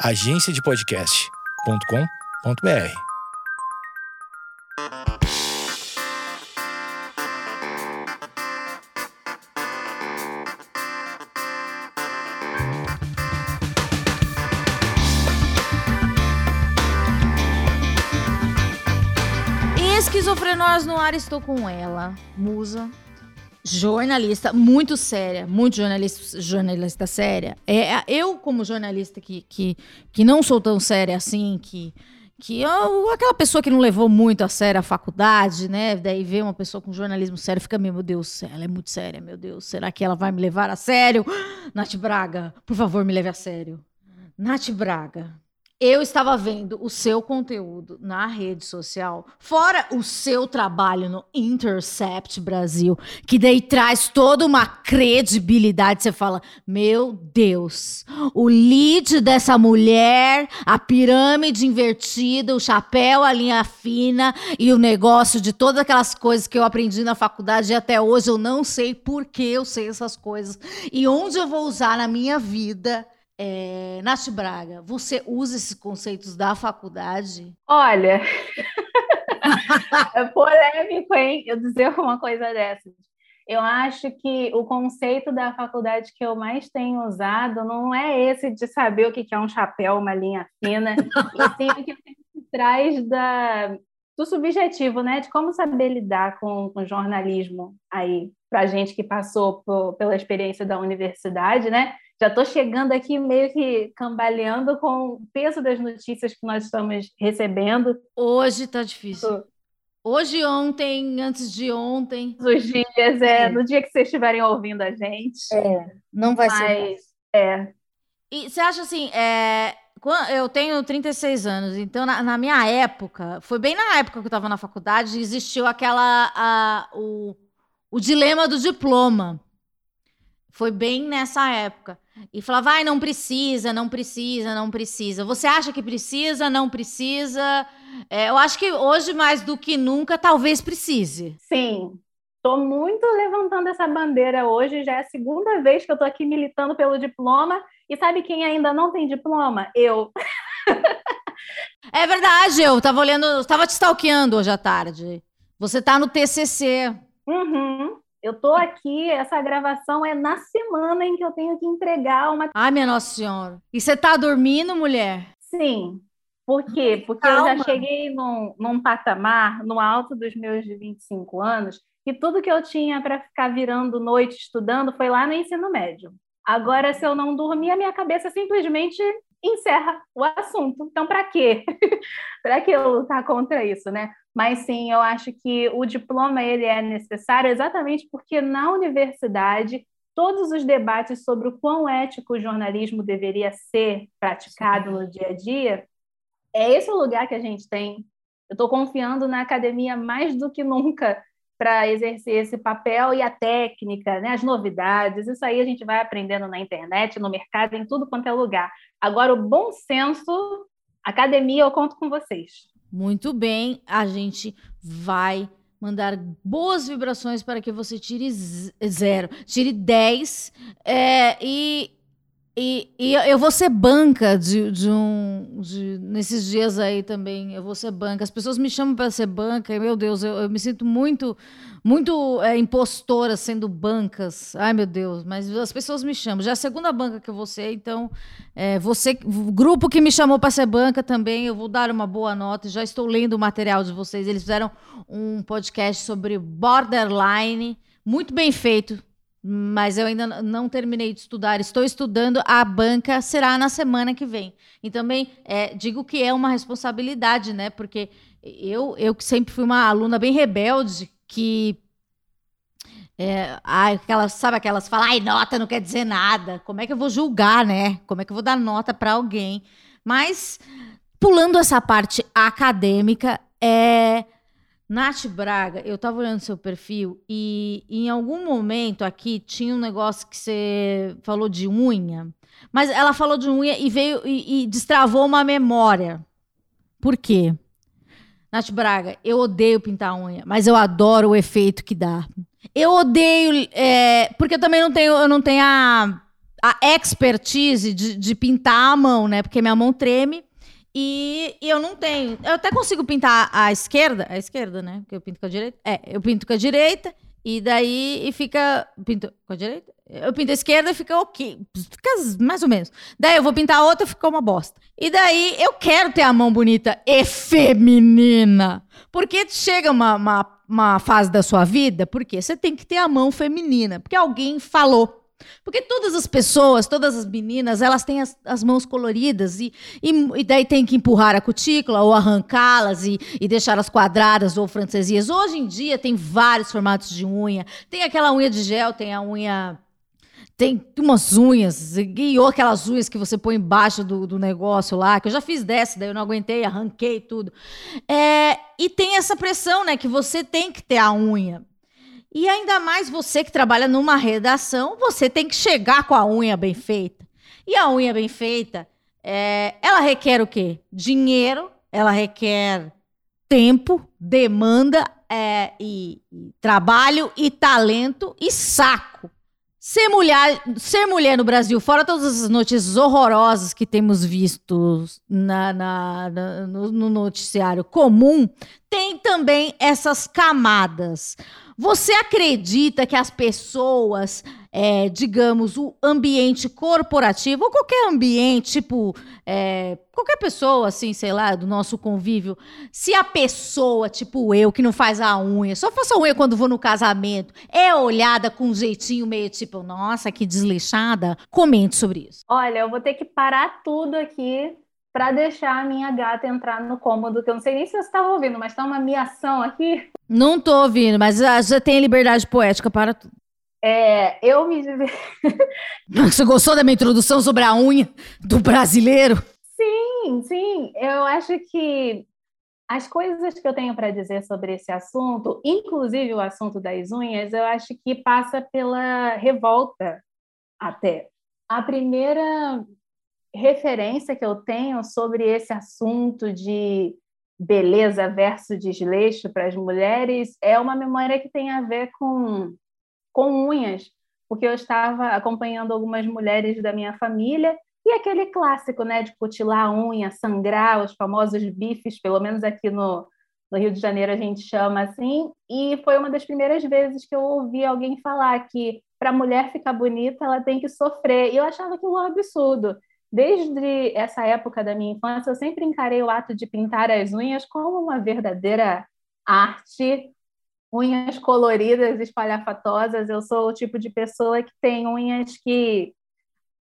agenciadepodcast.com.br. Esquizofrenós no ar, estou com ela, musa, jornalista muito séria, muito jornalista, jornalista séria. É, eu, como jornalista que, que, que não sou tão séria assim, que, que eu, aquela pessoa que não levou muito a sério a faculdade, né? Daí vê uma pessoa com jornalismo sério, fica meu Deus, ela é muito séria, meu Deus, será que ela vai me levar a sério? Nath Braga, por favor, me leve a sério. Nath Braga, eu estava vendo o seu conteúdo na rede social, fora o seu trabalho no Intercept Brasil, que daí traz toda uma credibilidade. Você fala: Meu Deus, o lead dessa mulher, a pirâmide invertida, o chapéu, a linha fina e o negócio de todas aquelas coisas que eu aprendi na faculdade e até hoje eu não sei por que eu sei essas coisas e onde eu vou usar na minha vida é, Nath Braga, você usa esses conceitos da faculdade? Olha, é polêmico, hein? Eu dizer uma coisa dessas. Eu acho que o conceito da faculdade que eu mais tenho usado não é esse de saber o que é um chapéu, uma linha fina, e sim o que traz da, do subjetivo, né? De como saber lidar com, com jornalismo aí, para gente que passou por, pela experiência da universidade, né? Já estou chegando aqui meio que cambaleando com o peso das notícias que nós estamos recebendo. Hoje está difícil. Hoje, ontem, antes de ontem. Os dias, é, é, no dia que vocês estiverem ouvindo a gente. É, não vai Mas, ser. É. E você acha assim, é, eu tenho 36 anos, então na, na, minha época, foi bem na época que eu estava na faculdade, existiu aquela. A, o, o dilema do diploma. Foi bem nessa época. E falava, vai, não precisa, não precisa, não precisa. Você acha que precisa, não precisa? É, eu acho que hoje, mais do que nunca, talvez precise. Sim, estou muito levantando essa bandeira hoje. Já é a segunda vez que eu estou aqui militando pelo diploma. E sabe quem ainda não tem diploma? Eu. é verdade, eu estava olhando, estava te stalkeando hoje à tarde. Você está no TCC. Uhum. Eu tô aqui, essa gravação é na semana em que eu tenho que entregar uma. Ai, minha Nossa Senhora. E você tá dormindo, mulher? Sim. Por quê? Porque Calma. eu já cheguei num, num patamar, no alto dos meus 25 anos, e tudo que eu tinha para ficar virando noite estudando foi lá no ensino médio. Agora, se eu não dormir, a minha cabeça simplesmente encerra o assunto. Então, para quê? para que eu lutar contra isso, né? Mas sim, eu acho que o diploma ele é necessário exatamente porque na universidade todos os debates sobre o quão ético o jornalismo deveria ser praticado no dia a dia, é esse o lugar que a gente tem. Eu estou confiando na academia mais do que nunca para exercer esse papel e a técnica, né, as novidades, isso aí a gente vai aprendendo na internet, no mercado, em tudo quanto é lugar. Agora, o bom senso, academia, eu conto com vocês. Muito bem, a gente vai mandar boas vibrações para que você tire zero, tire 10 é, e e, e, eu vou ser banca de, de um. De, nesses dias aí também, eu vou ser banca. As pessoas me chamam para ser banca, e, meu Deus, eu, eu me sinto muito, muito é, impostora sendo bancas. Ai, meu Deus, mas as pessoas me chamam. Já é a segunda banca que eu vou ser, então, é, você, o grupo que me chamou para ser banca também, eu vou dar uma boa nota. Já estou lendo o material de vocês. Eles fizeram um podcast sobre borderline, muito bem feito mas eu ainda não terminei de estudar. Estou estudando. A banca será na semana que vem. E também é, digo que é uma responsabilidade, né? Porque eu, eu sempre fui uma aluna bem rebelde, que é, aquelas, sabe aquelas falam, ai, nota não quer dizer nada. Como é que eu vou julgar, né? Como é que eu vou dar nota para alguém? Mas pulando essa parte acadêmica, é Nath Braga, eu tava olhando seu perfil e em algum momento aqui tinha um negócio que você falou de unha, mas ela falou de unha e veio e, e destravou uma memória. Por quê? Nath Braga, eu odeio pintar unha, mas eu adoro o efeito que dá. Eu odeio, é, porque eu também não tenho, eu não tenho a, a expertise de, de pintar a mão, né? Porque minha mão treme e, eu não tenho. Eu até consigo pintar a esquerda, a esquerda, né? Porque eu pinto com a direita. É, eu pinto com a direita e daí e fica. Pinto com a direita? Eu pinto a esquerda e fica ok. Fica mais ou menos. Daí eu vou pintar a outra fica uma bosta. E daí eu quero ter a mão bonita e feminina. Porque chega uma, uma, uma fase da sua vida, porque você tem que ter a mão feminina. Porque alguém falou. Porque todas as pessoas, todas as meninas, elas têm as, as mãos coloridas e, e, e, daí tem que empurrar a cutícula ou arrancá-las e, e deixá-las quadradas ou francesias. Hoje em dia tem vários formatos de unha. Tem aquela unha de gel, tem a unha tem umas unhas, e ou aquelas unhas que você põe embaixo do, do negócio lá, que eu já fiz dessa, daí eu não aguentei, arranquei tudo. É, e tem essa pressão, né, que você tem que ter a unha. E ainda mais você que trabalha numa redação, você tem que chegar com a unha bem feita. E a unha bem feita, é, ela requer o quê? Dinheiro, ela requer tempo, demanda é, e, e trabalho e talento e saco. Ser mulher, ser mulher no Brasil, fora todas as notícias horrorosas que temos visto na, na, na no, no, noticiário comum, tem também essas camadas. Você acredita que as pessoas, é, digamos, o ambiente corporativo, ou qualquer ambiente, tipo, é, qualquer pessoa, assim, sei lá, do nosso convívio, se a pessoa, tipo eu, que não faz a unha, só faço a unha quando vou no casamento, é olhada com um jeitinho meio tipo, nossa, que desleixada, comente sobre isso. Olha, eu vou ter que parar tudo aqui para deixar a minha gata entrar no cômodo, que eu não sei nem se você estava ouvindo, mas está uma miação aqui. Não tô ouvindo, mas já tem liberdade poética para tudo. É, eu me. Você gostou da minha introdução sobre a unha do brasileiro? Sim, sim. Eu acho que as coisas que eu tenho para dizer sobre esse assunto, inclusive o assunto das unhas, eu acho que passa pela revolta até. A primeira referência que eu tenho sobre esse assunto de beleza versus desleixo para as mulheres é uma memória que tem a ver com, com unhas, porque eu estava acompanhando algumas mulheres da minha família e aquele clássico, né, de cutilar a unha, sangrar, os famosos bifes, pelo menos aqui no, no Rio de Janeiro a gente chama assim, e foi uma das primeiras vezes que eu ouvi alguém falar que para a mulher ficar bonita ela tem que sofrer, e eu achava aquilo um absurdo. Desde essa época da minha infância, eu sempre encarei o ato de pintar as unhas como uma verdadeira arte. Unhas coloridas, espalhafatosas. Eu sou o tipo de pessoa que tem unhas que,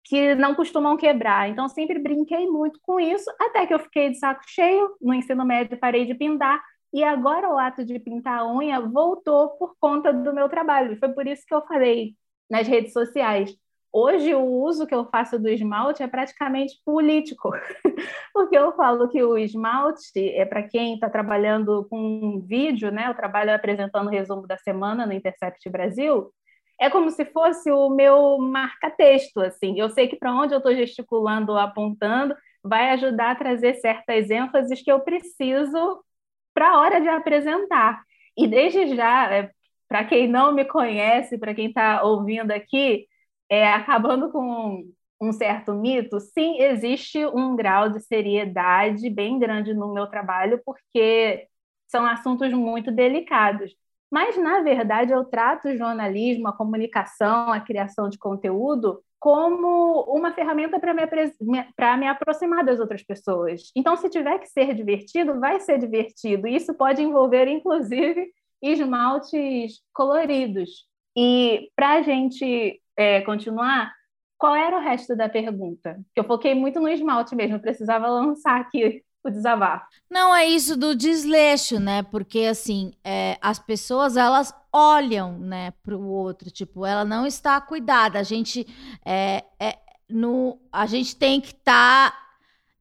que não costumam quebrar. Então, sempre brinquei muito com isso, até que eu fiquei de saco cheio. No ensino médio, parei de pintar. E agora o ato de pintar a unha voltou por conta do meu trabalho. Foi por isso que eu falei nas redes sociais Hoje, o uso que eu faço do esmalte é praticamente político, porque eu falo que o esmalte é para quem está trabalhando com vídeo, né? Eu trabalho apresentando o resumo da semana no Intercept Brasil. É como se fosse o meu marca-texto, assim. Eu sei que para onde eu estou gesticulando, apontando, vai ajudar a trazer certas ênfases que eu preciso para a hora de apresentar. E desde já, é, para quem não me conhece, para quem está ouvindo aqui, é, acabando com um certo mito, sim, existe um grau de seriedade bem grande no meu trabalho, porque são assuntos muito delicados. Mas, na verdade, eu trato o jornalismo, a comunicação, a criação de conteúdo como uma ferramenta para me, me aproximar das outras pessoas. Então, se tiver que ser divertido, vai ser divertido. Isso pode envolver, inclusive, esmaltes coloridos. E para a gente é, continuar, qual era o resto da pergunta? Que eu foquei muito no esmalte mesmo, precisava lançar aqui o desabafo. Não, é isso do desleixo, né? Porque, assim, é, as pessoas, elas olham, né, para o outro, tipo, ela não está cuidada. A gente, é, é no, a gente tem que estar... Tá,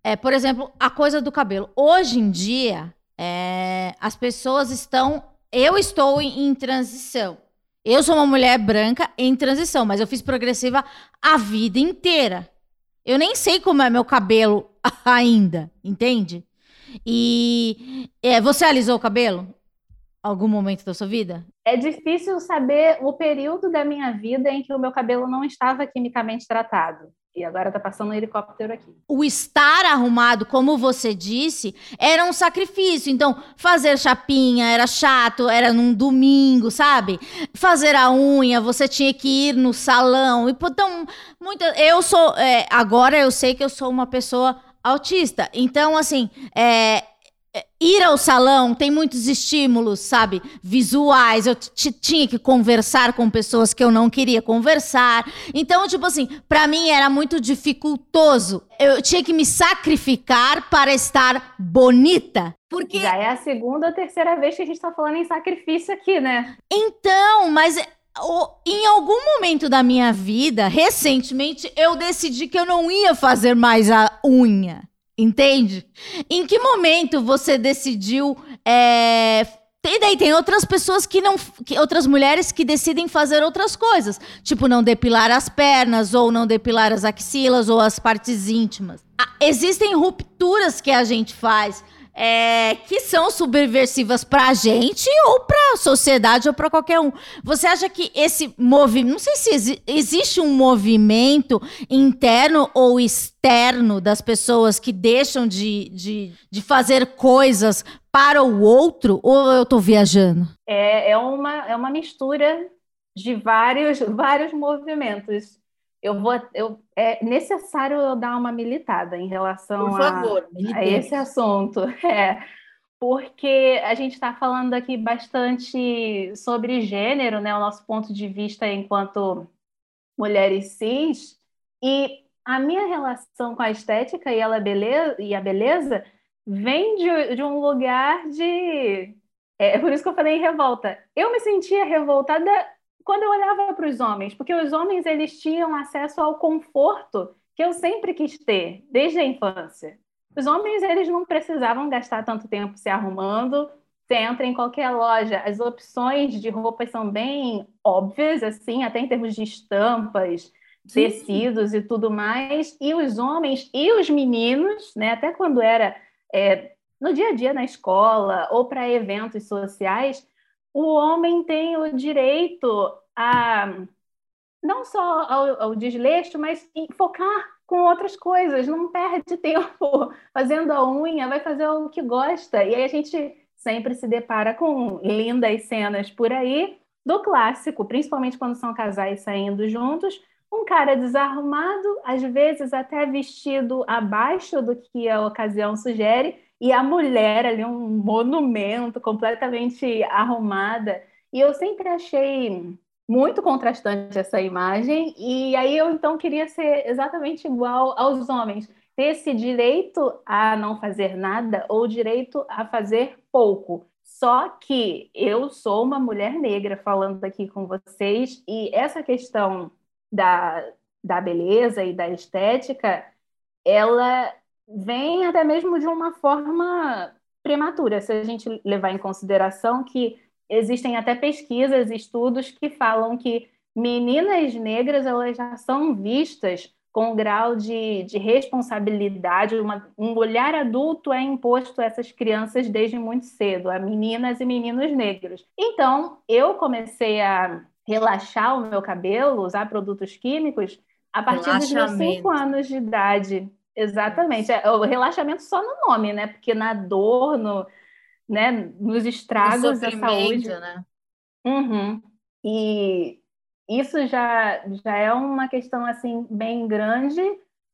é, por exemplo, a coisa do cabelo. Hoje em dia, é, as pessoas estão... Eu estou em, em transição. Eu sou uma mulher branca em transição, mas eu fiz progressiva a vida inteira. Eu nem sei como é meu cabelo ainda, entende? E é, você alisou o cabelo? algum momento da sua vida? É difícil saber o período da minha vida em que o meu cabelo não estava quimicamente tratado. E agora está passando um helicóptero aqui. O estar arrumado, como você disse, era um sacrifício. Então, fazer chapinha era chato, era num domingo, sabe? Fazer a unha, você tinha que ir no salão. Então, muita, eu sou. É, agora eu sei que eu sou uma pessoa autista. Então, assim, é, ir ao salão tem muitos estímulos, sabe? Visuais. Eu tinha que conversar com pessoas que eu não queria conversar. Então, tipo assim, para mim era muito dificultoso. Eu tinha que me sacrificar para estar bonita. Porque... Já é a segunda ou terceira vez que a gente tá falando em sacrifício aqui, né? Então, mas em algum momento da minha vida, recentemente, eu decidi que eu não ia fazer mais a unha. Entende? Em que momento você decidiu. É... Tem daí, tem outras pessoas que não. Que, outras mulheres que decidem fazer outras coisas. Tipo, não depilar as pernas, ou não depilar as axilas, ou as partes íntimas. Ah, existem rupturas que a gente faz é, que são subversivas para a gente ou para a sociedade ou para qualquer um. Você acha que esse movimento, não sei se exi existe um movimento interno ou externo das pessoas que deixam de, de, de fazer coisas para o outro ou eu estou viajando? É, é, uma, é uma mistura de vários, vários movimentos eu vou, eu, é necessário eu dar uma militada em relação favor, a, a, esse assunto, é, porque a gente está falando aqui bastante sobre gênero, né, o nosso ponto de vista enquanto mulheres cis, e a minha relação com a estética e, ela beleza, e a beleza vem de, de um lugar de. É, por isso que eu falei em revolta. Eu me sentia revoltada quando eu olhava para os homens, porque os homens eles tinham acesso ao conforto que eu sempre quis ter desde a infância. Os homens eles não precisavam gastar tanto tempo se arrumando. Você entra em qualquer loja, as opções de roupas são bem óbvias, assim, até em termos de estampas, Sim. tecidos e tudo mais. E os homens e os meninos, né, até quando era é, no dia a dia na escola ou para eventos sociais, o homem tem o direito a não só ao, ao desleixo, mas focar com outras coisas, não perde tempo fazendo a unha, vai fazer o que gosta. E aí a gente sempre se depara com lindas cenas por aí do clássico, principalmente quando são casais saindo juntos, um cara desarrumado, às vezes até vestido abaixo do que a ocasião sugere, e a mulher ali, um monumento, completamente arrumada. E eu sempre achei muito contrastante essa imagem, e aí eu então queria ser exatamente igual aos homens, ter esse direito a não fazer nada ou direito a fazer pouco. Só que eu sou uma mulher negra falando aqui com vocês, e essa questão da, da beleza e da estética, ela vem até mesmo de uma forma prematura, se a gente levar em consideração que existem até pesquisas, estudos que falam que meninas negras elas já são vistas com um grau de, de responsabilidade, uma, um olhar adulto é imposto a essas crianças desde muito cedo, a meninas e meninos negros. Então, eu comecei a relaxar o meu cabelo, usar produtos químicos, a partir dos meus cinco anos de idade. Exatamente. É, o relaxamento só no nome, né? Porque na dor, no, né, nos estragos da saúde. Né? Uhum. E isso já, já é uma questão assim bem grande.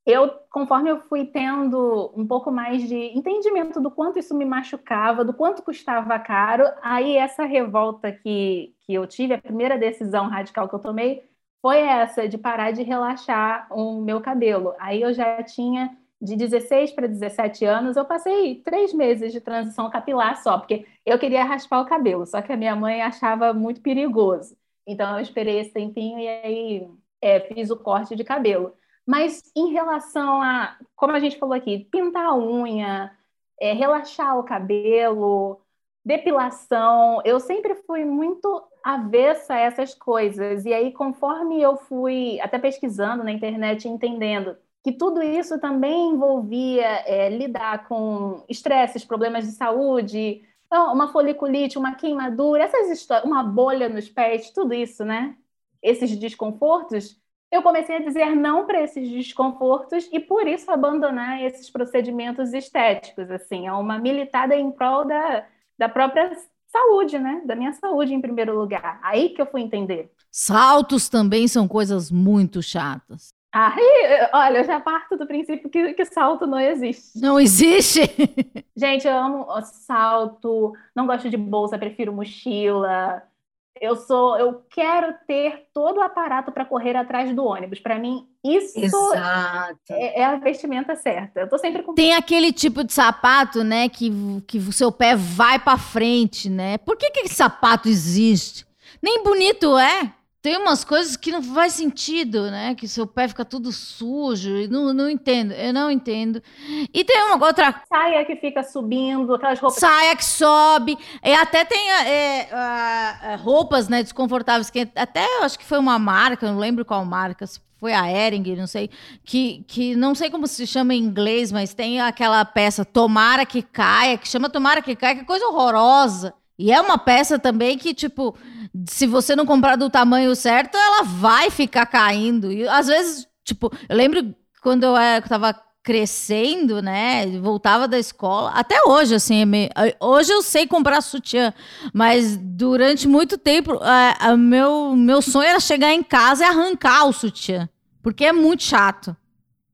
Eu, conforme eu fui tendo um pouco mais de entendimento do quanto isso me machucava, do quanto custava caro, aí essa revolta que, que eu tive, a primeira decisão radical que eu tomei, foi essa de parar de relaxar o meu cabelo. Aí eu já tinha de 16 para 17 anos, eu passei três meses de transição capilar só, porque eu queria raspar o cabelo, só que a minha mãe achava muito perigoso. Então eu esperei esse tempinho e aí é, fiz o corte de cabelo. Mas em relação a, como a gente falou aqui, pintar a unha, é, relaxar o cabelo, depilação, eu sempre fui muito avessa a essas coisas. E aí, conforme eu fui até pesquisando na internet, entendendo que tudo isso também envolvia é, lidar com estresses, problemas de saúde, Então, uma foliculite, uma queimadura, essas histórias, uma bolha nos pés, tudo isso, né? Esses desconfortos, eu comecei a dizer não para esses desconfortos e por isso abandonar esses procedimentos estéticos, assim, é uma militada em prol da, da própria saúde, né? Da minha saúde em primeiro lugar. Aí que eu fui entender. Saltos também são coisas muito chatas. Aí, olha, eu já parto do princípio que, que salto não existe. Não existe? Gente, eu amo salto, não gosto de bolsa, prefiro mochila. Eu sou, eu quero ter todo o aparato para correr atrás do ônibus. Para mim, isso é, é, a vestimenta certa. Eu tô sempre com Tem aquele tipo de sapato, né, que, que o seu pé vai para frente, né? Por que que esse sapato existe? Nem bonito é tem umas coisas que não faz sentido, né? Que seu pé fica tudo sujo. Não, não entendo, eu não entendo. E tem uma outra. Saia que fica subindo, aquelas roupas. Saia que sobe. E até tem é, é, roupas né, desconfortáveis, que até eu acho que foi uma marca, não lembro qual marca, foi a Ering, não sei, que, que não sei como se chama em inglês, mas tem aquela peça Tomara que Caia, que chama Tomara que Caia, que coisa horrorosa. E é uma peça também que, tipo, se você não comprar do tamanho certo, ela vai ficar caindo. E às vezes, tipo, eu lembro quando eu estava crescendo, né? Voltava da escola. Até hoje, assim, é hoje eu sei comprar sutiã, mas durante muito tempo, a meu, meu sonho era chegar em casa e arrancar o sutiã, porque é muito chato.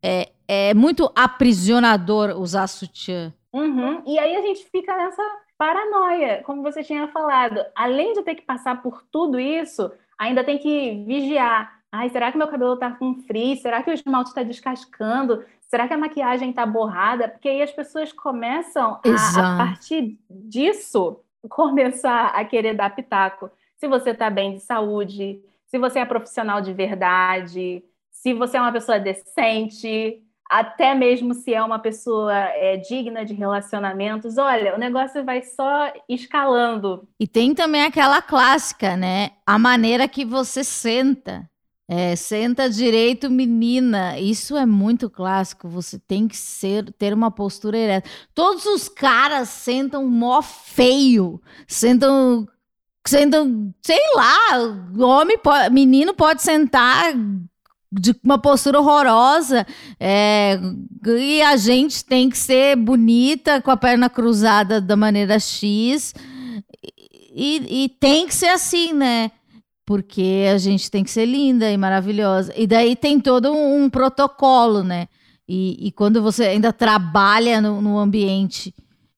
É, é muito aprisionador usar sutiã. Uhum. E aí a gente fica nessa paranoia, como você tinha falado. Além de ter que passar por tudo isso, ainda tem que vigiar. Ai, será que meu cabelo tá com frizz? Será que o esmalte está descascando? Será que a maquiagem tá borrada? Porque aí as pessoas começam a, a, partir disso, começar a querer dar pitaco. Se você está bem de saúde, se você é profissional de verdade, se você é uma pessoa decente, até mesmo se é uma pessoa é, digna de relacionamentos, olha, o negócio vai só escalando. E tem também aquela clássica, né? A maneira que você senta. É, senta direito, menina. Isso é muito clássico. Você tem que ser, ter uma postura ereta. Todos os caras sentam mó feio. Sentam sentam, sei lá, homem pode, menino pode sentar de uma postura horrorosa. É, e a gente tem que ser bonita, com a perna cruzada da maneira X. E, e tem que ser assim, né? Porque a gente tem que ser linda e maravilhosa. E daí tem todo um, um protocolo, né? E, e, quando você ainda trabalha no, no ambiente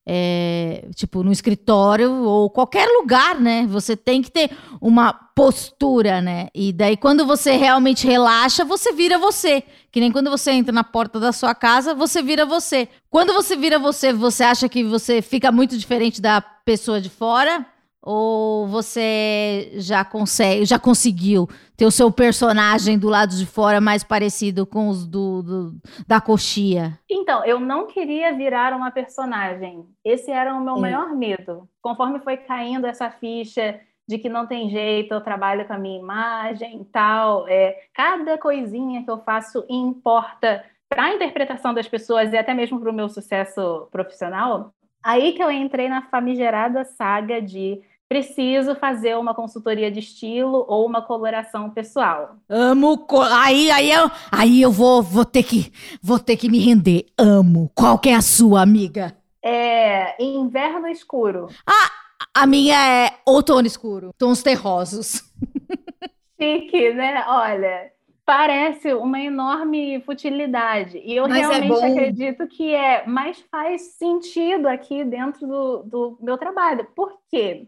é, tipo, no escritório ou qualquer lugar, né? Você tem que ter uma postura, né? E daí, quando você realmente relaxa, você vira você. Que nem quando você entra na porta da sua casa, você vira você. Quando você vira você, você acha que você fica muito diferente da pessoa de fora? Ou você já consegue, já conseguiu ter o seu personagem do lado de fora mais parecido com os do, do, da coxia? Então, eu não queria virar uma personagem. Esse era o meu maior medo. Conforme foi caindo essa ficha de que não tem jeito, eu trabalho com a minha imagem e tal. É, cada coisinha que eu faço importa para a interpretação das pessoas e até mesmo para o meu sucesso profissional. Aí que eu entrei na famigerada saga de preciso fazer uma consultoria de estilo ou uma coloração pessoal. Amo, aí aí eu, aí eu vou vou ter que vou ter que me render. Amo. Qual que é a sua, amiga? É inverno escuro. Ah, a minha é outono escuro, tons terrosos. Chique, né? Olha, parece uma enorme futilidade. E eu mas é realmente é acredito que é, mas faz sentido aqui dentro do, do meu trabalho. Por quê?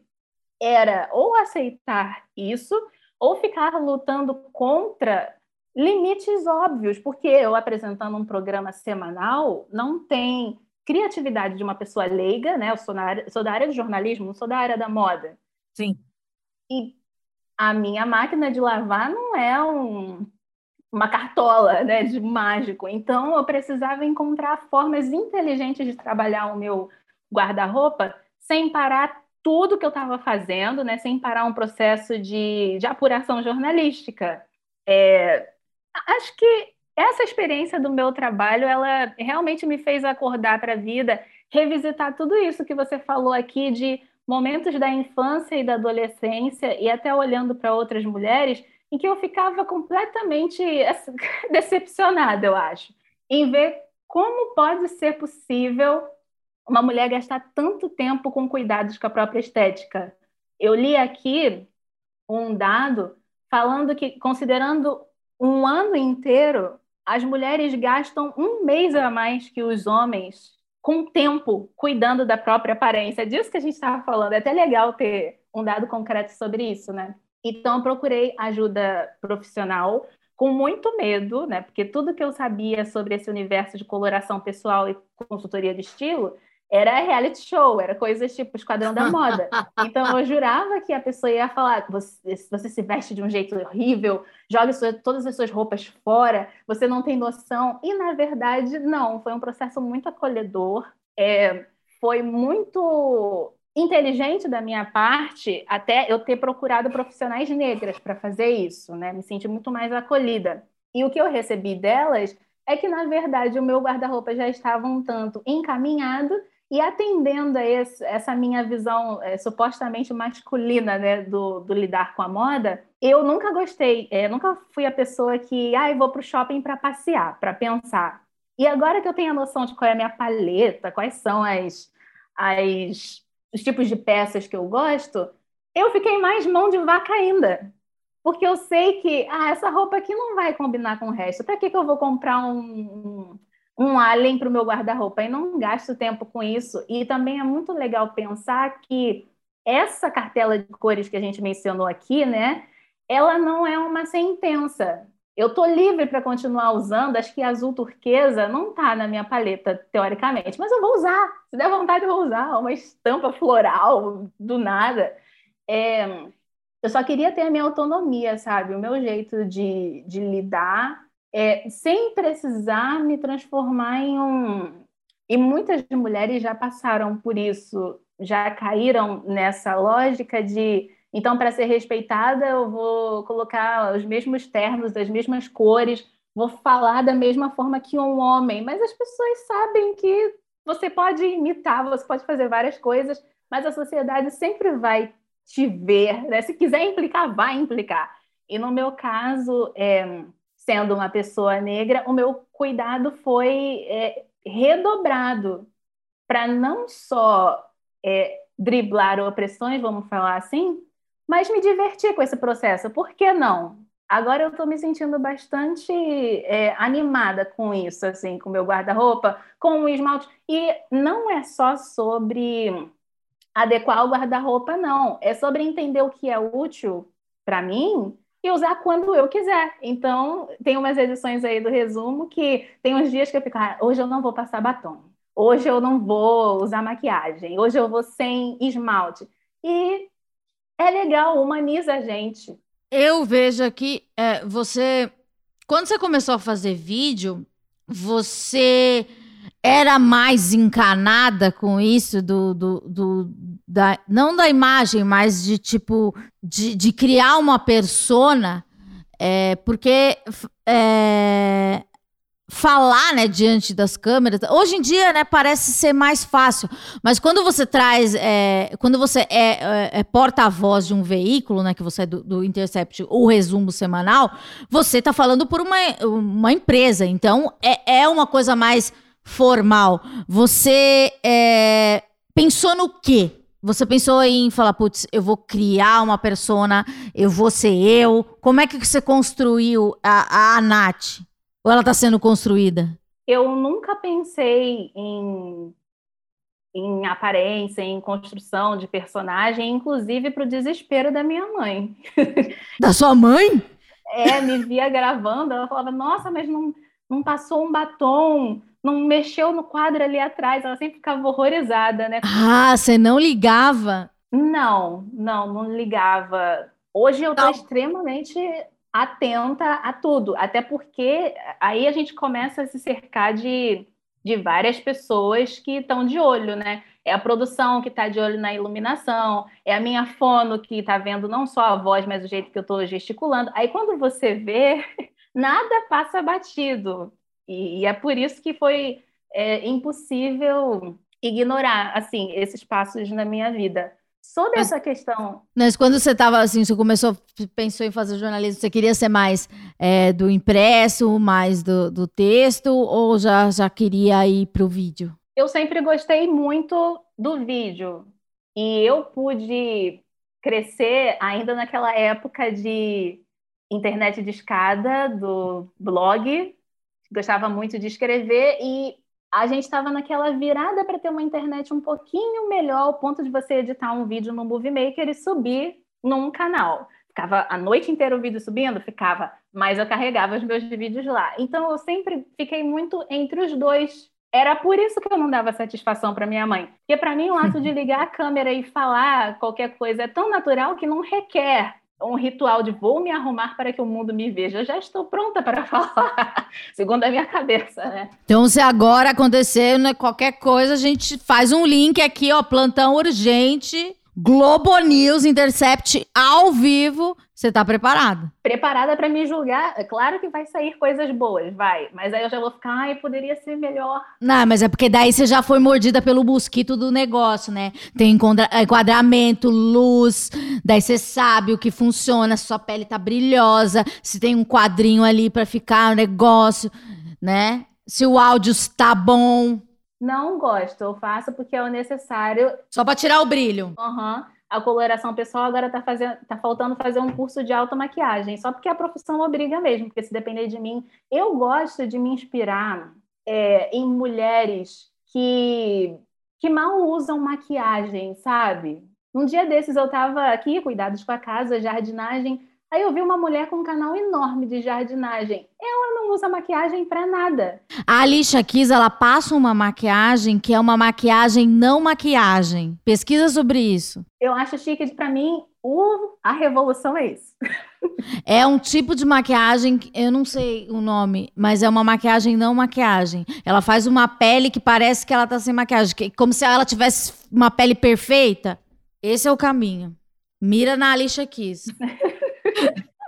Era ou aceitar isso, ou ficar lutando contra limites óbvios, porque eu apresentando um programa semanal não tem criatividade de uma pessoa leiga, né? Eu sou, área, sou da área de jornalismo, não sou da área da moda. Sim. E a minha máquina de lavar não é um, uma cartola né, de mágico. Então, eu precisava encontrar formas inteligentes de trabalhar o meu guarda-roupa sem parar tudo que eu estava fazendo, né, sem parar um processo de, de apuração jornalística. É, acho que essa experiência do meu trabalho, ela realmente me fez acordar para a vida revisitar tudo isso que você falou aqui de momentos da infância e da adolescência e até olhando para outras mulheres em que eu ficava completamente assim, decepcionada, eu acho, em ver como pode ser possível uma mulher gastar tanto tempo com cuidados com a própria estética. Eu li aqui um dado falando que, considerando um ano inteiro, as mulheres gastam um mês a mais que os homens com tempo cuidando da própria aparência. É disso que a gente estava falando. É até legal ter um dado concreto sobre isso, né? Então, eu procurei ajuda profissional com muito medo, né? Porque tudo que eu sabia sobre esse universo de coloração pessoal e consultoria de estilo era reality show, era coisas tipo Esquadrão da Moda. Então eu jurava que a pessoa ia falar: você, você se veste de um jeito horrível, joga sua, todas as suas roupas fora, você não tem noção. E na verdade, não, foi um processo muito acolhedor, é, foi muito inteligente da minha parte até eu ter procurado profissionais negras para fazer isso, né? Me senti muito mais acolhida. E o que eu recebi delas é que, na verdade, o meu guarda-roupa já estava um tanto encaminhado e atendendo a esse, essa minha visão é, supostamente masculina né, do, do, lidar com a moda, eu nunca gostei, é, nunca fui a pessoa que, ah, vou para o shopping para passear, para pensar. E agora que eu tenho a noção de qual é a minha paleta, quais são as, as, os tipos de peças que eu gosto, eu fiquei mais mão de vaca ainda. Porque eu sei que, ah, essa roupa aqui não vai combinar com o resto. Para que, que eu vou comprar um, um alien para o meu guarda-roupa e não gasto tempo com isso. E também é muito legal pensar que essa cartela de cores que a gente mencionou aqui, né, ela não é uma sentença. Eu estou livre para continuar usando, acho que azul turquesa não está na minha paleta, teoricamente, mas eu vou usar. Se der vontade, eu vou usar uma estampa floral do nada. É, eu só queria ter a minha autonomia, sabe? O meu jeito de, de lidar é, sem precisar me transformar em um. E muitas mulheres já passaram por isso, já caíram nessa lógica de. Então, para ser respeitada, eu vou colocar os mesmos termos, as mesmas cores, vou falar da mesma forma que um homem. Mas as pessoas sabem que você pode imitar, você pode fazer várias coisas, mas a sociedade sempre vai te ver. Né? Se quiser implicar, vai implicar. E no meu caso, é, sendo uma pessoa negra, o meu cuidado foi é, redobrado para não só é, driblar opressões, vamos falar assim, mas me divertir com esse processo. Por que não? Agora eu estou me sentindo bastante é, animada com isso, assim, com o meu guarda-roupa, com o esmalte. E não é só sobre adequar o guarda-roupa, não. É sobre entender o que é útil para mim e usar quando eu quiser. Então, tem umas edições aí do resumo que tem uns dias que eu fico, ah, hoje eu não vou passar batom, hoje eu não vou usar maquiagem, hoje eu vou sem esmalte. E é legal, humaniza a gente. Eu vejo aqui, é, você. Quando você começou a fazer vídeo, você era mais encanada com isso do, do, do da, não da imagem, mas de tipo de, de criar uma persona, é, porque é, falar, né, diante das câmeras, hoje em dia, né, parece ser mais fácil, mas quando você traz, é, quando você é, é, é porta-voz de um veículo, né, que você é do, do Intercept, o resumo semanal, você está falando por uma, uma empresa, então é, é uma coisa mais formal, você pensou no quê? Você pensou em falar, putz, eu vou criar uma persona, eu vou ser eu. Como é que você construiu a, a Nath? Ou ela está sendo construída? Eu nunca pensei em, em aparência, em construção de personagem, inclusive para o desespero da minha mãe. Da sua mãe? É, me via gravando, ela falava, nossa, mas não, não passou um batom, não mexeu no quadro ali atrás, ela sempre ficava horrorizada, né? Ah, você não ligava? Não, não, não ligava. Hoje eu estou extremamente atenta a tudo, até porque aí a gente começa a se cercar de, de várias pessoas que estão de olho, né? É a produção que está de olho na iluminação, é a minha fono que está vendo não só a voz, mas o jeito que eu estou gesticulando. Aí quando você vê, nada passa batido. E, e é por isso que foi é, impossível ignorar, assim, esses passos na minha vida. Sobre Mas- essa questão, Mas quando você estava assim, você começou, pensou em fazer jornalismo, você queria ser mais é, do impresso, mais do, do texto, ou já, já queria ir para o vídeo? eu sempre gostei muito do vídeo. E eu pude crescer ainda naquela época de internet de escada, do blog. Gostava muito de escrever e a gente estava naquela virada para ter uma internet um pouquinho melhor, ao ponto de você editar um vídeo no Movie Maker e subir num canal. Ficava a noite inteira o vídeo subindo, ficava, mas eu carregava os meus vídeos lá. Então eu sempre fiquei muito entre os dois. Era por isso que eu não dava satisfação para minha mãe. Porque para mim o ato de ligar a câmera e falar qualquer coisa é tão natural que não requer um ritual de vou me arrumar para que o mundo me veja. Eu já estou pronta para falar, segundo a minha cabeça, né? Então, se agora acontecer né, qualquer coisa, a gente faz um link aqui, ó, plantão urgente, Globo News Intercept ao vivo. Você tá preparado? Preparada para me julgar. É claro que vai sair coisas boas, vai. Mas aí eu já vou ficar, ai, poderia ser melhor. Não, mas é porque daí você já foi mordida pelo mosquito do negócio, né? Tem enquadra- enquadramento, luz, daí você sabe o que funciona, se sua pele tá brilhosa, se tem um quadrinho ali pra ficar o negócio, né? Se o áudio está bom, Não gosto, eu faço porque é o necessário. só pra tirar o brilho. Aham. A coloração pessoal agora tá fazendo, tá faltando fazer um curso de automaquiagem, só porque a profissão obriga mesmo, porque se depender de mim, eu gosto de me inspirar é, em mulheres que, que mal usam maquiagem, sabe? Um dia desses eu tava aqui, cuidados com a casa, jardinagem, aí eu vi uma mulher com um canal enorme de jardinagem. Ela não usa maquiagem pra nada. A Alicia Keys, ela passa uma maquiagem que é uma maquiagem não maquiagem. Pesquisa sobre isso. Eu acho chique, pra mim, o, a revolução é isso. É um tipo de maquiagem, eu não sei o nome, mas é uma maquiagem não maquiagem. Ela faz uma pele que parece que ela tá sem maquiagem, como se ela tivesse uma pele perfeita. Esse é o caminho. Mira na Alicia Keys.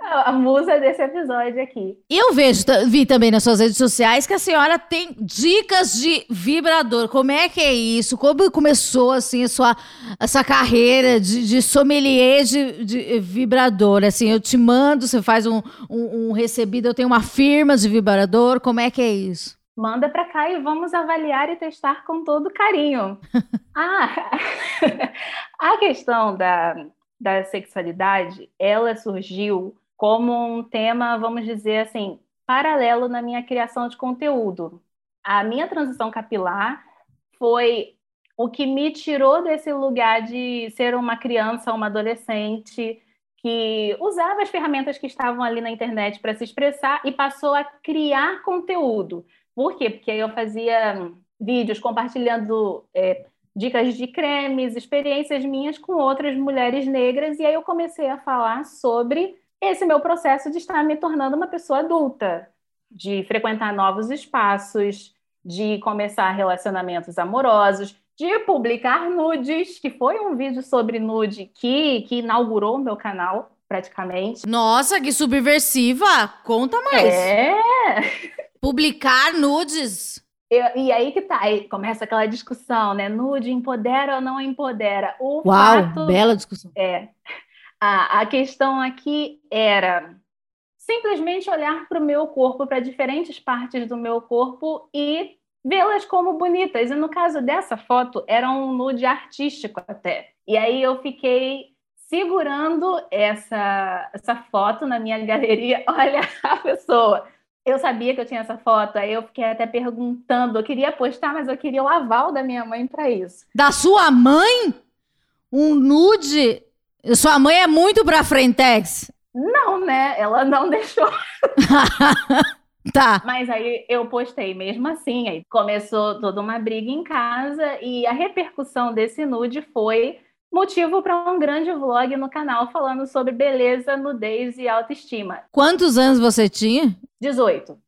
A musa desse episódio aqui. E eu vejo, vi também nas suas redes sociais que a senhora tem dicas de vibrador. Como é que é isso? Como começou assim a sua essa carreira de, de sommelier de, de vibrador? Assim, eu te mando, você faz um, um, um recebido, eu tenho uma firma de vibrador. Como é que é isso? Manda para cá e vamos avaliar e testar com todo carinho. ah, a questão da, da sexualidade, ela surgiu como um tema, vamos dizer assim, paralelo na minha criação de conteúdo. A minha transição capilar foi o que me tirou desse lugar de ser uma criança, uma adolescente que usava as ferramentas que estavam ali na internet para se expressar e passou a criar conteúdo. Por quê? Porque eu fazia vídeos compartilhando é, dicas de cremes, experiências minhas com outras mulheres negras, e aí eu comecei a falar sobre esse meu processo de estar me tornando uma pessoa adulta, de frequentar novos espaços, de começar relacionamentos amorosos, de publicar nudes, que foi um vídeo sobre nude que, que inaugurou o meu canal, praticamente. Nossa, que subversiva! Conta mais. É, Publicar nudes. Eu- e aí que tá, aí começa aquela discussão, né? Nude empodera ou não empodera? O Uau, fato bela discussão. é a, a questão aqui era simplesmente olhar para o meu corpo, para diferentes partes do meu corpo e vê-las como bonitas. E no caso dessa foto, era um nude artístico até. E aí eu fiquei segurando essa, essa foto na minha galeria. Olha a pessoa. Eu sabia que eu tinha essa foto, aí eu fiquei até perguntando. Eu queria postar, mas eu queria o aval da minha mãe para isso. Da sua mãe? Um nude? Sua mãe é muito pra frentex. Não, né? Ela não deixou. Tá. Mas aí eu postei mesmo assim, aí começou toda uma briga em casa e a repercussão desse nude foi motivo para um grande vlog no canal falando sobre beleza, nudez e autoestima. Quantos anos você tinha? 18.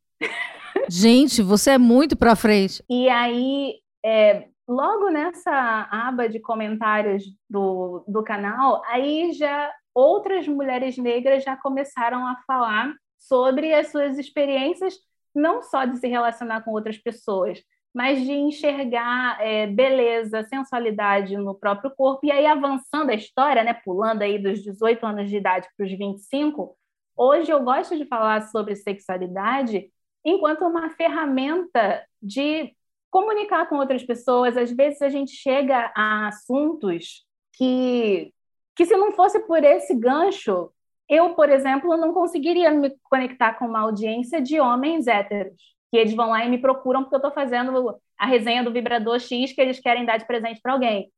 Gente, você é muito pra frente. E aí, é, logo nessa aba de comentários do, do canal, aí já outras mulheres negras já começaram a falar sobre as suas experiências, não só de se relacionar com outras pessoas, mas de enxergar é, beleza, sensualidade no próprio corpo. E aí, avançando a história, né, pulando aí dos 18 anos de idade para os 25, hoje eu gosto de falar sobre sexualidade enquanto uma ferramenta de comunicar com outras pessoas. Às vezes a gente chega a assuntos que, que se não fosse por esse gancho, eu, por exemplo, não conseguiria me conectar com uma audiência de homens héteros que eles vão lá e me procuram porque eu estou fazendo a resenha do vibrador X que eles querem dar de presente para alguém.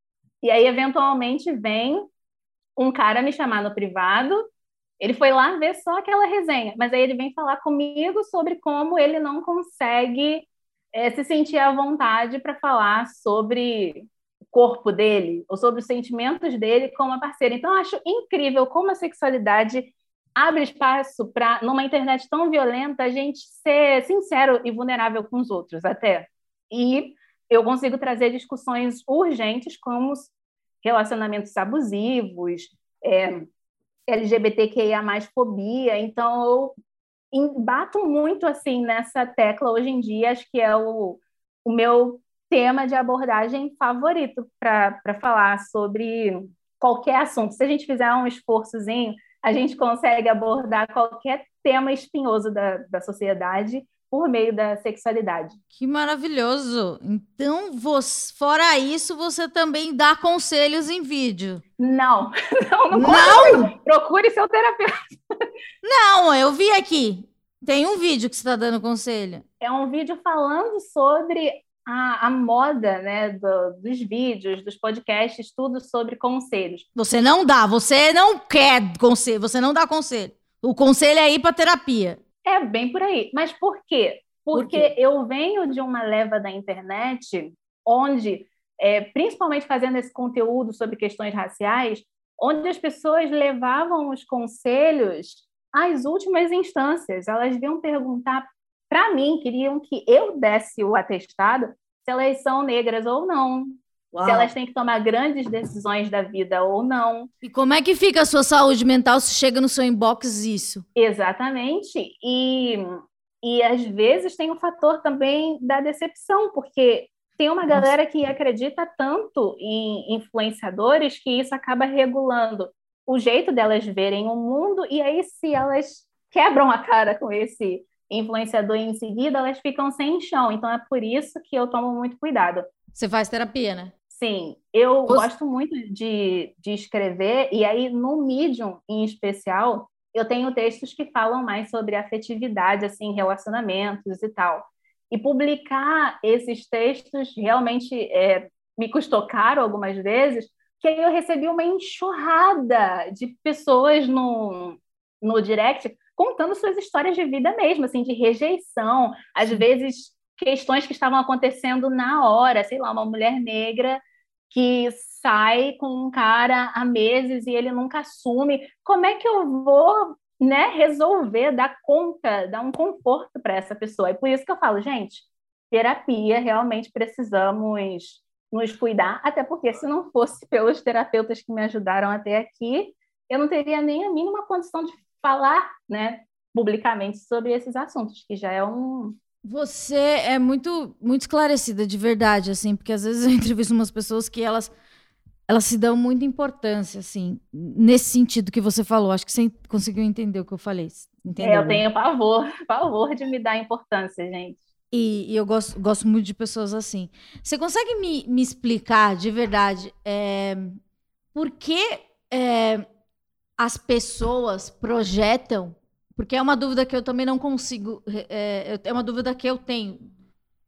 E aí, eventualmente, vem um cara me chamar no privado. Ele foi lá ver só aquela resenha, mas aí ele vem falar comigo sobre como ele não consegue é, se sentir à vontade para falar sobre o corpo dele ou sobre os sentimentos dele com uma parceira. Então, eu acho incrível como a sexualidade abre espaço para, numa internet tão violenta, a gente ser sincero e vulnerável com os outros, até. E eu consigo trazer discussões urgentes, como relacionamentos abusivos, é, LGBTQIA, fobia. Então, eu bato muito assim nessa tecla hoje em dia, acho que é o, o meu tema de abordagem favorito para falar sobre qualquer assunto. Se a gente fizer um esforçozinho, a gente consegue abordar qualquer tema espinhoso da, da sociedade por meio da sexualidade. Que maravilhoso! Então, você, fora isso, você também dá conselhos em vídeo? Não, não, não, não? Procure seu terapeuta. Não, eu vi aqui. Tem um vídeo que você está dando conselho. É um vídeo falando sobre a, a moda né, do, dos vídeos, dos podcasts, tudo sobre conselhos. Você não dá, você não quer conselho, você não dá conselho. O conselho é ir para terapia. É bem por aí. Mas por quê? Porque por quê? eu venho de uma leva da internet onde, é, principalmente fazendo esse conteúdo sobre questões raciais, onde as pessoas levavam os conselhos às últimas instâncias. Elas vinham perguntar para mim, queriam que eu desse o atestado se elas são negras ou não. Uau. Se elas têm que tomar grandes decisões da vida ou não. E como é que fica a sua saúde mental se chega no seu inbox isso? Exatamente. E, e às vezes tem o fator também da decepção, porque tem uma Nossa. galera que acredita tanto em influenciadores que isso acaba regulando o jeito delas verem o mundo, e aí, se elas quebram a cara com esse influenciador em seguida, elas ficam sem chão. Então é por isso que eu tomo muito cuidado. Você faz terapia, né? Sim, eu Você... gosto muito de, de escrever, e aí no Medium em especial, eu tenho textos que falam mais sobre afetividade, assim, relacionamentos e tal. E publicar esses textos realmente é, me custou caro algumas vezes, que aí eu recebi uma enxurrada de pessoas no, no direct contando suas histórias de vida mesmo, assim, de rejeição, às vezes questões que estavam acontecendo na hora, sei lá, uma mulher negra que sai com um cara há meses e ele nunca assume. Como é que eu vou, né, resolver, dar conta, dar um conforto para essa pessoa? E por isso que eu falo, gente, terapia, realmente precisamos nos cuidar, até porque se não fosse pelos terapeutas que me ajudaram até aqui, eu não teria nem a mínima condição de falar, né, publicamente sobre esses assuntos, que já é um você é muito muito esclarecida de verdade, assim, porque às vezes eu entrevisto umas pessoas que elas elas se dão muita importância, assim, nesse sentido que você falou. Acho que você conseguiu entender o que eu falei. Entendeu? É, eu tenho pavor, pavor de me dar importância, gente. E, e, eu gosto, gosto muito de pessoas assim. Você consegue me, me explicar de verdade é, por que é, as pessoas projetam, porque é uma dúvida que eu também não consigo, é, é uma dúvida que eu tenho,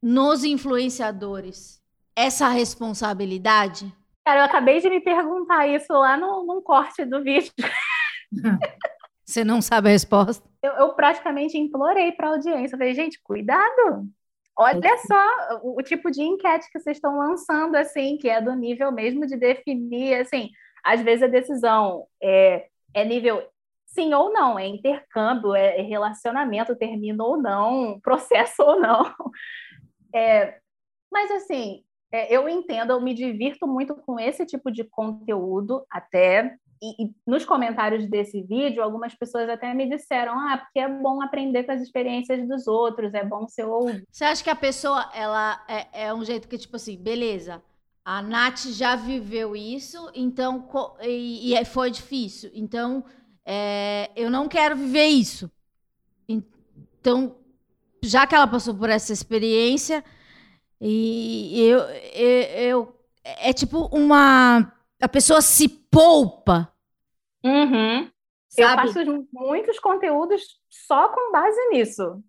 nos influenciadores, essa responsabilidade? Cara, eu acabei de me perguntar isso lá no, num corte do vídeo. Você não sabe a resposta? Eu, eu praticamente implorei para a audiência. Eu falei, gente, cuidado. Olha só o, o, tipo de enquete que vocês estão lançando, assim, que é do nível mesmo de definir, assim, às vezes a decisão é é nível sim ou não, é intercâmbio, é relacionamento, termina ou não, processo ou não. É, mas assim, é, eu entendo, eu me divirto muito com esse tipo de conteúdo, até e, e, nos comentários desse vídeo, algumas pessoas até me disseram: ah, porque é bom aprender com as experiências dos outros, é bom ser ouvido. Você acha que a pessoa, ela é, é um jeito que, tipo assim, beleza, a Nath já viveu isso, então, e, e foi difícil, então é, eu não quero viver isso. Então, já que ela passou por essa experiência, e eu, eu, eu é tipo uma. A pessoa se poupa. Uhum. Eu faço muitos conteúdos só com base nisso.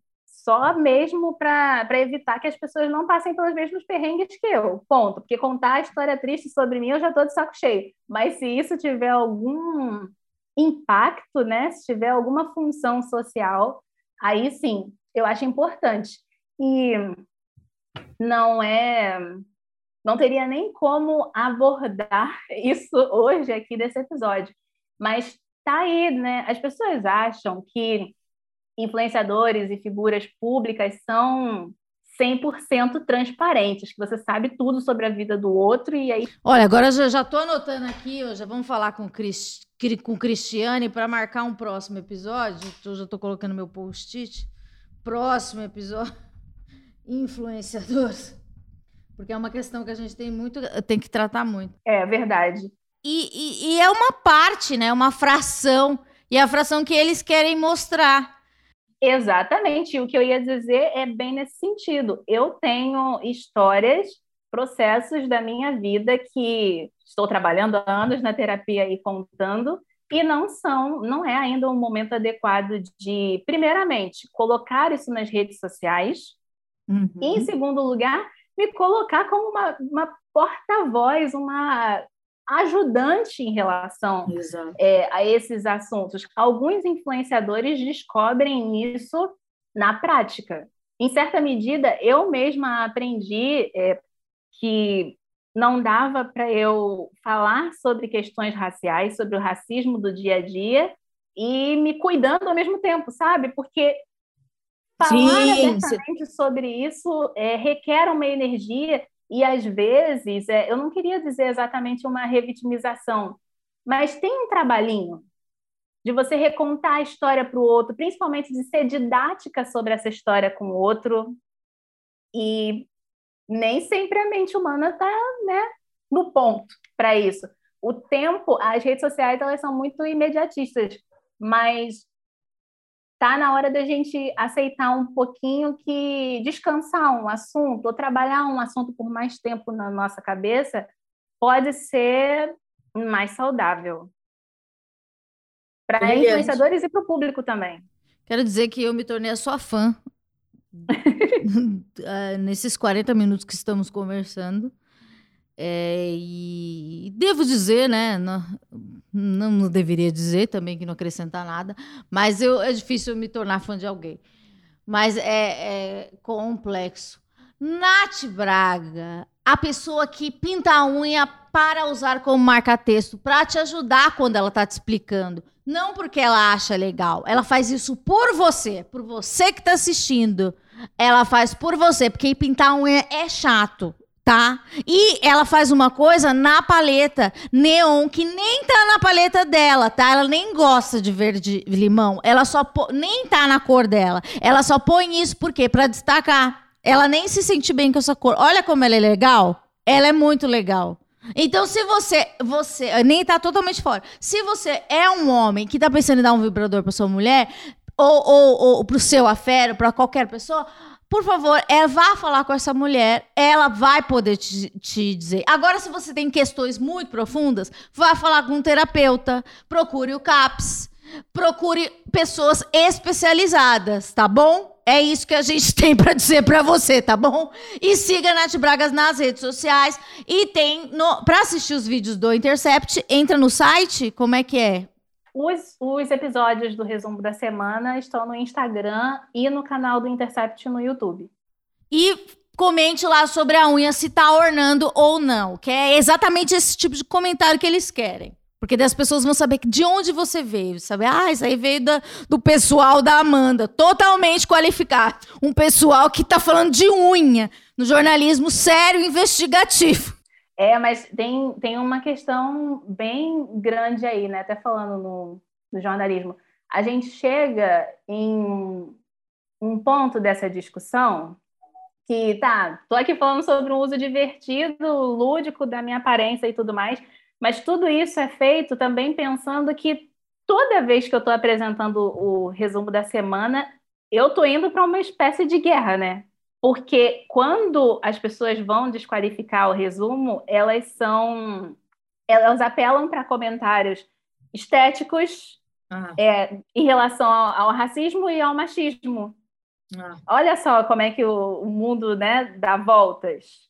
Só mesmo para evitar que as pessoas não passem pelos mesmos perrengues que eu. Ponto. Porque contar a história triste sobre mim eu já estou de saco cheio. Mas se isso tiver algum impacto, né? Se tiver alguma função social, aí sim, eu acho importante. E não é não teria nem como abordar isso hoje aqui desse episódio. Mas tá aí, né? As pessoas acham que influenciadores e figuras públicas são 100% transparentes, que você sabe tudo sobre a vida do outro e aí... Olha, agora eu já estou anotando aqui, já vamos falar com, Chris, com Cristiane para marcar um próximo episódio, eu já estou colocando meu post-it, próximo episódio, influenciadores porque é uma questão que a gente tem muito, tem que tratar muito. É verdade. E, e, e é uma parte, né? Uma fração. E é a fração que eles querem mostrar. Exatamente. O que eu ia dizer é bem nesse sentido. Eu tenho histórias, processos da minha vida que estou trabalhando há anos na terapia e contando, e não são, não é ainda um momento adequado de, primeiramente, colocar isso nas redes sociais, uhum. e em segundo lugar, me colocar como uma, uma porta-voz, uma ajudante em relação é, a esses assuntos. Alguns influenciadores descobrem isso na prática. Em certa medida, eu mesma aprendi é, que não dava para eu falar sobre questões raciais, sobre o racismo do dia a dia e me cuidando ao mesmo tempo, sabe? Porque Falar Sim, abertamente sobre isso é, requer uma energia e, às vezes, é, eu não queria dizer exatamente uma revitimização, mas tem um trabalhinho de você recontar a história para o outro, principalmente de ser didática sobre essa história com o outro. E nem sempre a mente humana está né, no ponto para isso. O tempo, as redes sociais elas são muito imediatistas, mas tá na hora da gente aceitar um pouquinho que descansar um assunto ou trabalhar um assunto por mais tempo na nossa cabeça pode ser mais saudável para influenciadores e para o público também. Quero dizer que eu me tornei a sua fã ah, nesses 40 minutos que estamos conversando. É, e devo dizer, né? Não, não, deveria dizer também que não acrescentar nada, mas eu, é difícil me tornar fã de alguém. Mas é, é complexo. Nath Braga, a pessoa que pinta a unha para usar como marca-texto, para te ajudar quando ela está te explicando. Não porque ela acha legal. Ela faz isso por você, por você que está assistindo. Ela faz por você, porque pintar a unha é chato tá? E ela faz uma coisa na paleta neon que nem tá na paleta dela, tá? Ela nem gosta de verde limão. Ela só nem tá na cor dela. Ela só põe isso por quê? Para destacar. Ela nem se sente bem com essa cor. Olha como ela é legal. Ela é muito legal. Então, se você, você nem tá totalmente fora. Se você é um homem que tá pensando em dar um vibrador para sua mulher, ou, ou, ou pro seu afero, para qualquer pessoa, por favor, é, vá falar com essa mulher, ela vai poder te, te, dizer. Agora, se você tem questões muito profundas, vá falar com um terapeuta, procure o CAPS, procure pessoas especializadas, tá bom? É isso que a gente tem para dizer para você, tá bom? E siga Nath Bragas nas redes sociais e tem para assistir os vídeos do Intercept, entra no site, como é que é? Os, os episódios do resumo da semana estão no Instagram e no canal do Intercept no YouTube. E comente lá sobre a unha se tá ornando ou não, que é exatamente esse tipo de comentário que eles querem. Porque daí as pessoas vão saber de onde você veio, sabe? Ah, isso aí veio da, do pessoal da Amanda, totalmente qualificado. Um pessoal que tá falando de unha no jornalismo sério investigativo. É, mas tem, tem uma questão bem grande aí, né? Até falando no, no jornalismo. A gente chega em um ponto dessa discussão que, tá, tô aqui falando sobre um uso divertido, lúdico da minha aparência e tudo mais, mas tudo isso é feito também pensando que toda vez que eu estou apresentando o resumo da semana, eu estou indo para uma espécie de guerra, né? Porque quando as pessoas vão desqualificar o resumo, elas são. Elas apelam para comentários estéticos ah. é, em relação ao, ao, racismo e ao machismo. Ah. Olha só como é que o, o, mundo né, dá voltas.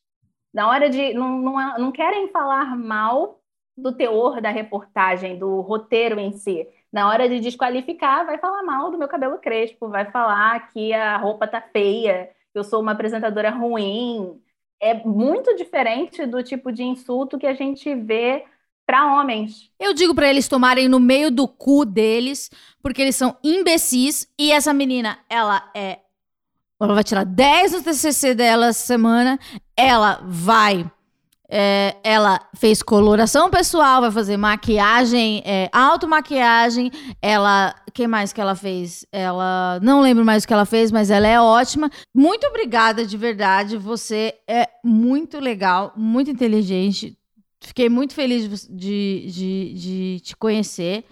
Na hora de. Não, não, não querem falar mal do teor da reportagem, do roteiro em si. Na hora de desqualificar, vai falar mal do meu cabelo crespo, vai falar que a roupa tá feia eu sou uma apresentadora ruim. É muito diferente do tipo de insulto que a gente vê para homens. Eu digo para eles tomarem no meio do cu deles, porque eles são imbecis e essa menina, ela é ela vai tirar 10 no TCC dela semana, ela vai é, ela fez coloração pessoal, vai fazer maquiagem, é, automaquiagem. Ela. que mais que ela fez? Ela. Não lembro mais o que ela fez, mas ela é ótima. Muito obrigada, de verdade. Você é muito legal, muito inteligente. Fiquei muito feliz de, de, de te conhecer.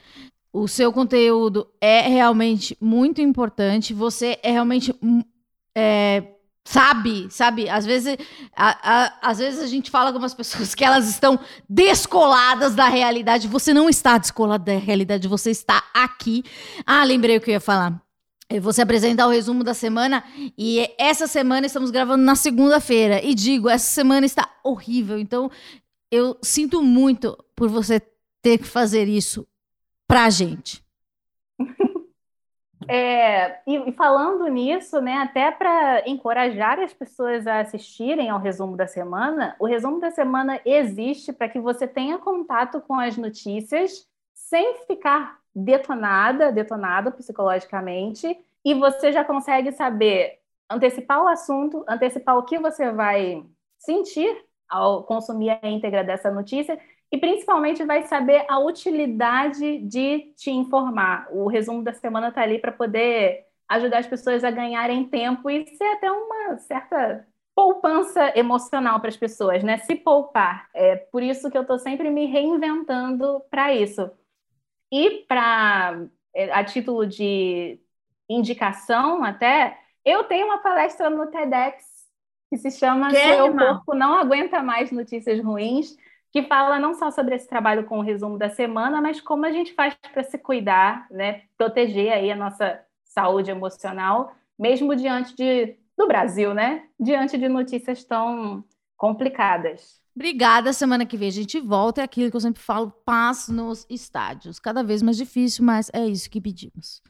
O seu conteúdo é realmente muito importante. Você é realmente. É, Sabe, sabe? Às vezes, a, a, às vezes a gente fala com algumas pessoas que elas estão descoladas da realidade. Você não está descolado da realidade, você está aqui. Ah, lembrei o que eu ia falar. Você apresentar o resumo da semana e essa semana estamos gravando na segunda-feira. E digo, essa semana está horrível. Então, eu sinto muito por você ter que fazer isso pra gente. É, e, falando nisso, né, até para encorajar as pessoas a assistirem ao resumo da semana, o resumo da semana existe para que você tenha contato com as notícias sem ficar detonada, detonado psicologicamente, e você já consegue saber antecipar o assunto, antecipar o que você vai sentir ao consumir a íntegra dessa notícia e principalmente vai saber a utilidade de te informar. O resumo da semana está ali para poder ajudar as pessoas a ganharem tempo e ser até uma certa poupança emocional para as pessoas, né? Se poupar. É por isso que eu estou sempre me reinventando para isso. E para é, a título de indicação até, eu tenho uma palestra no TEDx que se chama Seu Corpo Não Aguenta Mais Notícias Ruins que fala não só sobre esse trabalho com o resumo da semana, mas como a gente faz para se cuidar, né, proteger aí a nossa saúde emocional, mesmo diante de, do Brasil, né, diante de notícias tão complicadas. Obrigada. Semana que vem a gente volta. É aquilo que eu sempre falo: paz nos estádios. Cada vez mais difícil, mas é isso que pedimos.